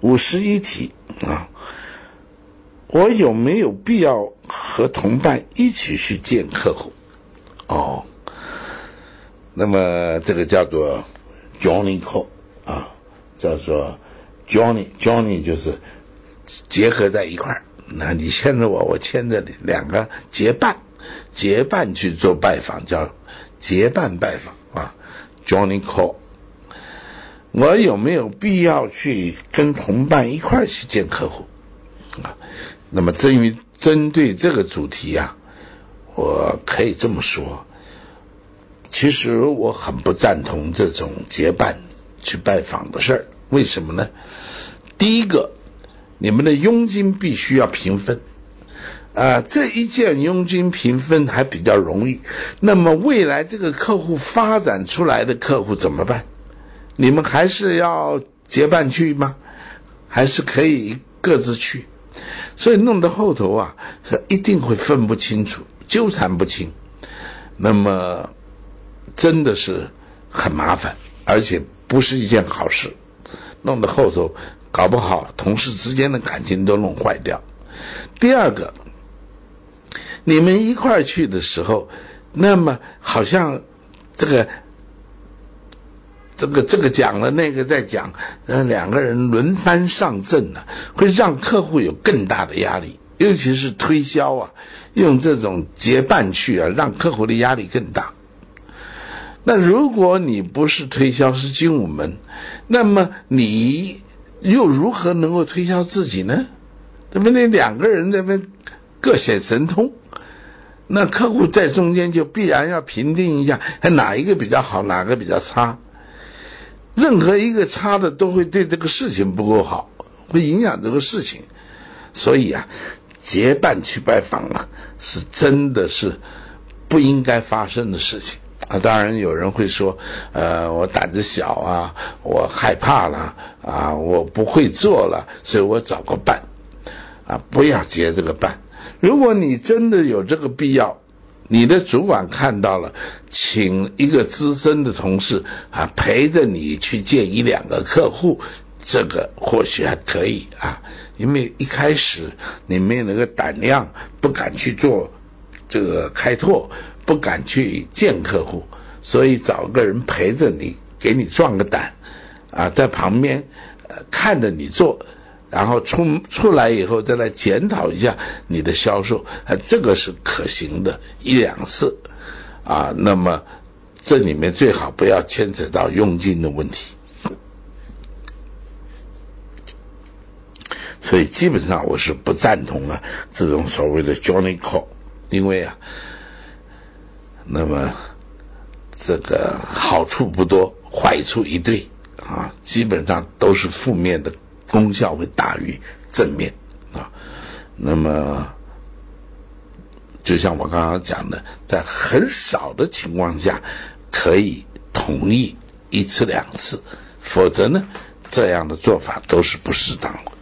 五十一题啊，我有没有必要和同伴一起去见客户？哦，那么这个叫做 joining call 啊，叫做 joining joining 就是结合在一块儿。那你牵着我，我牵着你，两个结伴结伴去做拜访，叫结伴拜访啊，joining call。我有没有必要去跟同伴一块儿去见客户啊？那么，针于针对这个主题啊，我可以这么说：其实我很不赞同这种结伴去拜访的事儿。为什么呢？第一个，你们的佣金必须要平分啊，这一件佣金平分还比较容易。那么，未来这个客户发展出来的客户怎么办？你们还是要结伴去吗？还是可以各自去？所以弄到后头啊，一定会分不清楚，纠缠不清。那么真的是很麻烦，而且不是一件好事。弄到后头，搞不好同事之间的感情都弄坏掉。第二个，你们一块去的时候，那么好像这个。这个这个讲了，那个再讲，呃，两个人轮番上阵呢，会让客户有更大的压力，尤其是推销啊，用这种结伴去啊，让客户的压力更大。那如果你不是推销，是精武门，那么你又如何能够推销自己呢？对不对？两个人那边各显神通，那客户在中间就必然要评定一下，哪一个比较好，哪个比较差。任何一个差的都会对这个事情不够好，会影响这个事情。所以啊，结伴去拜访啊，是真的是不应该发生的事情啊。当然有人会说，呃，我胆子小啊，我害怕了啊，我不会做了，所以我找个伴啊，不要结这个伴。如果你真的有这个必要。你的主管看到了，请一个资深的同事啊陪着你去见一两个客户，这个或许还可以啊，因为一开始你没有那个胆量，不敢去做这个开拓，不敢去见客户，所以找个人陪着你，给你壮个胆啊，在旁边看着你做。然后出出来以后再来检讨一下你的销售，啊，这个是可行的，一两次啊。那么这里面最好不要牵扯到佣金的问题。所以基本上我是不赞同啊这种所谓的 Johnny Call，因为啊，那么这个好处不多，坏处一堆啊，基本上都是负面的。功效会大于正面啊，那么就像我刚刚讲的，在很少的情况下可以同意一次两次，否则呢，这样的做法都是不适当的。